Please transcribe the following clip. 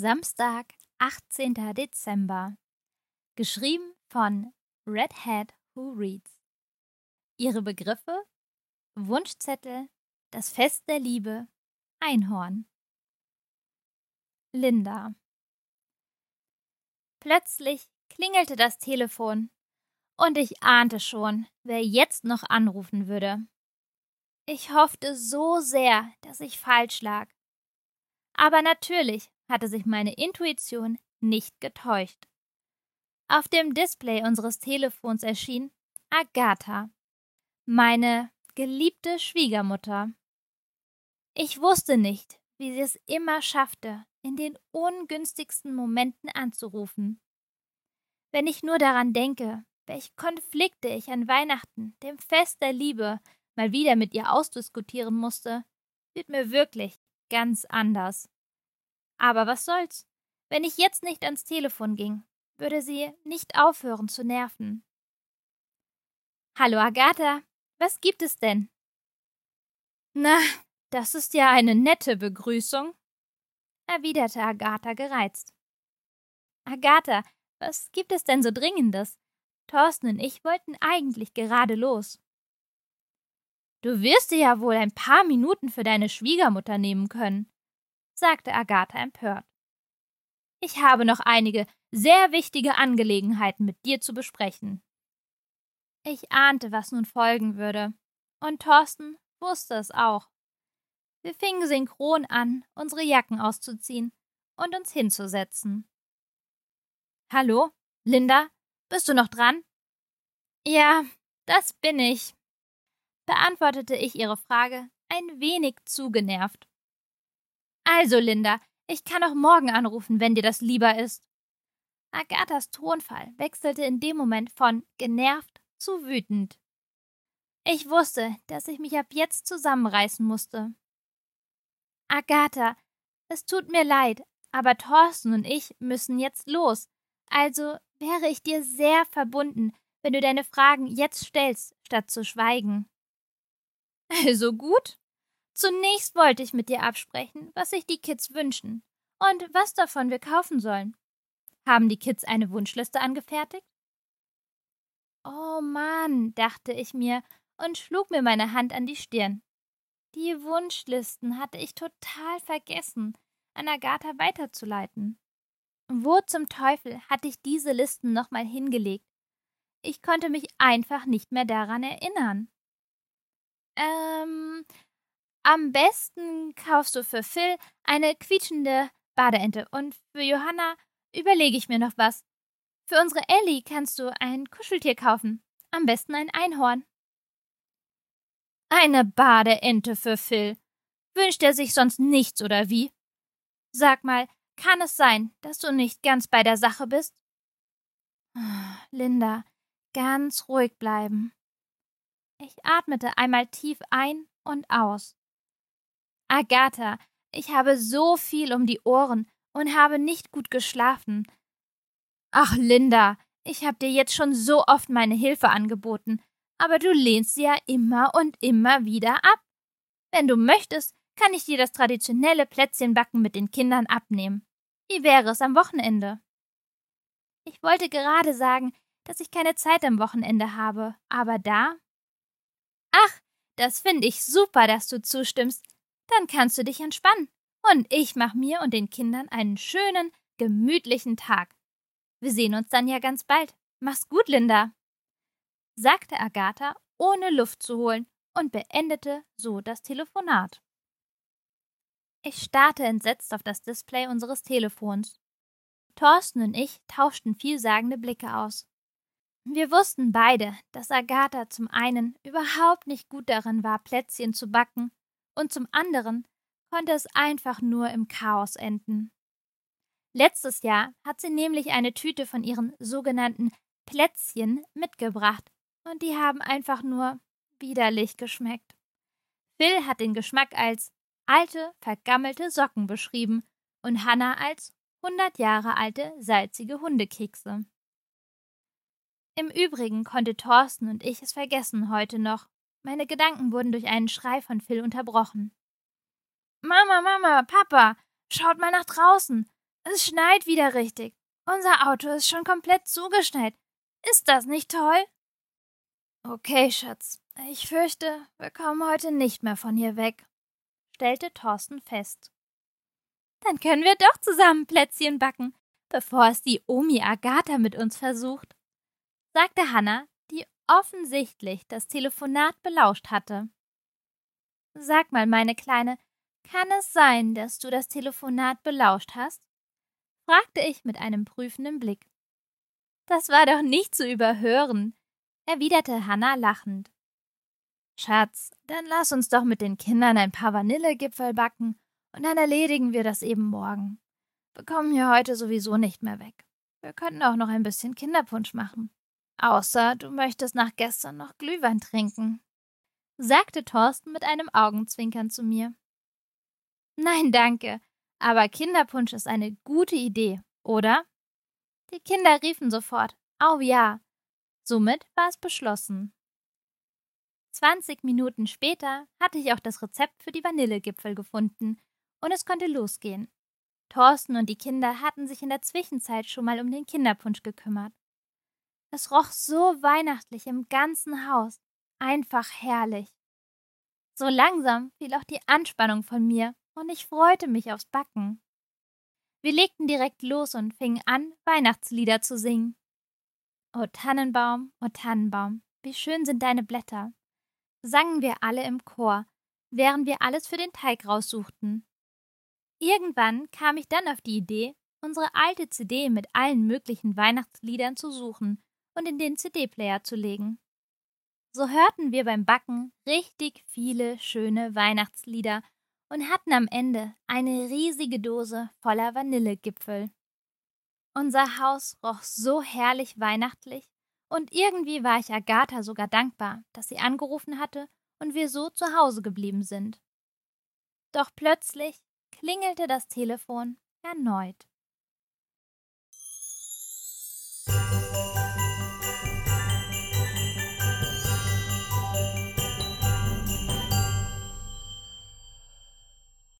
Samstag, 18. Dezember. Geschrieben von Red Hat Who Reads. Ihre Begriffe: Wunschzettel, das Fest der Liebe, Einhorn. Linda. Plötzlich klingelte das Telefon und ich ahnte schon, wer jetzt noch anrufen würde. Ich hoffte so sehr, dass ich falsch lag. Aber natürlich hatte sich meine Intuition nicht getäuscht. Auf dem Display unseres Telefons erschien Agatha, meine geliebte Schwiegermutter. Ich wusste nicht, wie sie es immer schaffte, in den ungünstigsten Momenten anzurufen. Wenn ich nur daran denke, welche Konflikte ich an Weihnachten, dem Fest der Liebe, mal wieder mit ihr ausdiskutieren musste, wird mir wirklich ganz anders. Aber was soll's? Wenn ich jetzt nicht ans Telefon ging, würde sie nicht aufhören zu nerven. Hallo Agatha, was gibt es denn? Na, das ist ja eine nette Begrüßung, erwiderte Agatha gereizt. Agatha, was gibt es denn so Dringendes? Thorsten und ich wollten eigentlich gerade los. Du wirst dir ja wohl ein paar Minuten für deine Schwiegermutter nehmen können, sagte Agatha empört. Ich habe noch einige sehr wichtige Angelegenheiten mit dir zu besprechen. Ich ahnte, was nun folgen würde, und Thorsten wusste es auch. Wir fingen synchron an, unsere Jacken auszuziehen und uns hinzusetzen. Hallo, Linda, bist du noch dran? Ja, das bin ich, beantwortete ich ihre Frage ein wenig zugenervt. Also, Linda, ich kann auch morgen anrufen, wenn dir das lieber ist. Agathas Tonfall wechselte in dem Moment von genervt zu wütend. Ich wusste, dass ich mich ab jetzt zusammenreißen musste. Agatha, es tut mir leid, aber Thorsten und ich müssen jetzt los. Also wäre ich dir sehr verbunden, wenn du deine Fragen jetzt stellst, statt zu schweigen. Also gut, Zunächst wollte ich mit dir absprechen, was sich die Kids wünschen und was davon wir kaufen sollen. Haben die Kids eine Wunschliste angefertigt? Oh Mann, dachte ich mir und schlug mir meine Hand an die Stirn. Die Wunschlisten hatte ich total vergessen, an Agatha weiterzuleiten. Wo zum Teufel hatte ich diese Listen nochmal hingelegt? Ich konnte mich einfach nicht mehr daran erinnern. Ähm, am besten kaufst du für Phil eine quietschende Badeente und für Johanna überlege ich mir noch was. Für unsere Ellie kannst du ein Kuscheltier kaufen. Am besten ein Einhorn. Eine Badeente für Phil. Wünscht er sich sonst nichts oder wie? Sag mal, kann es sein, dass du nicht ganz bei der Sache bist? Linda, ganz ruhig bleiben. Ich atmete einmal tief ein und aus. Agatha, ich habe so viel um die Ohren und habe nicht gut geschlafen. Ach, Linda, ich habe dir jetzt schon so oft meine Hilfe angeboten, aber du lehnst sie ja immer und immer wieder ab. Wenn du möchtest, kann ich dir das traditionelle Plätzchenbacken mit den Kindern abnehmen. Wie wäre es am Wochenende? Ich wollte gerade sagen, dass ich keine Zeit am Wochenende habe, aber da? Ach, das finde ich super, dass du zustimmst. Dann kannst du dich entspannen. Und ich mach mir und den Kindern einen schönen, gemütlichen Tag. Wir sehen uns dann ja ganz bald. Mach's gut, Linda, sagte Agatha, ohne Luft zu holen, und beendete so das Telefonat. Ich starrte entsetzt auf das Display unseres Telefons. Thorsten und ich tauschten vielsagende Blicke aus. Wir wussten beide, dass Agatha zum einen überhaupt nicht gut darin war, Plätzchen zu backen und zum anderen konnte es einfach nur im Chaos enden. Letztes Jahr hat sie nämlich eine Tüte von ihren sogenannten Plätzchen mitgebracht und die haben einfach nur widerlich geschmeckt. Phil hat den Geschmack als alte, vergammelte Socken beschrieben und Hannah als hundert Jahre alte, salzige Hundekekse. Im Übrigen konnte Thorsten und ich es vergessen heute noch, meine Gedanken wurden durch einen Schrei von Phil unterbrochen. Mama, Mama, Papa, schaut mal nach draußen. es schneit wieder richtig. Unser Auto ist schon komplett zugeschneit. Ist das nicht toll? Okay, Schatz. Ich fürchte, wir kommen heute nicht mehr von hier weg, stellte Thorsten fest. Dann können wir doch zusammen Plätzchen backen, bevor es die Omi Agatha mit uns versucht, sagte Hanna, die offensichtlich das Telefonat belauscht hatte. Sag mal, meine Kleine, kann es sein, dass du das Telefonat belauscht hast? fragte ich mit einem prüfenden Blick. Das war doch nicht zu überhören, erwiderte Hanna lachend. Schatz, dann lass uns doch mit den Kindern ein paar Vanillegipfel backen und dann erledigen wir das eben morgen. Wir kommen hier heute sowieso nicht mehr weg. Wir könnten auch noch ein bisschen Kinderpunsch machen. Außer du möchtest nach gestern noch Glühwein trinken, sagte Thorsten mit einem Augenzwinkern zu mir. Nein, danke, aber Kinderpunsch ist eine gute Idee, oder? Die Kinder riefen sofort, Au ja. Somit war es beschlossen. Zwanzig Minuten später hatte ich auch das Rezept für die Vanillegipfel gefunden, und es konnte losgehen. Thorsten und die Kinder hatten sich in der Zwischenzeit schon mal um den Kinderpunsch gekümmert. Es roch so weihnachtlich im ganzen Haus, einfach herrlich. So langsam fiel auch die Anspannung von mir, und ich freute mich aufs Backen. Wir legten direkt los und fingen an, Weihnachtslieder zu singen. O Tannenbaum, o Tannenbaum, wie schön sind deine Blätter, sangen wir alle im Chor, während wir alles für den Teig raussuchten. Irgendwann kam ich dann auf die Idee, unsere alte CD mit allen möglichen Weihnachtsliedern zu suchen und in den CD-Player zu legen. So hörten wir beim Backen richtig viele schöne Weihnachtslieder und hatten am Ende eine riesige Dose voller Vanillegipfel. Unser Haus roch so herrlich weihnachtlich, und irgendwie war ich Agatha sogar dankbar, dass sie angerufen hatte und wir so zu Hause geblieben sind. Doch plötzlich klingelte das Telefon erneut.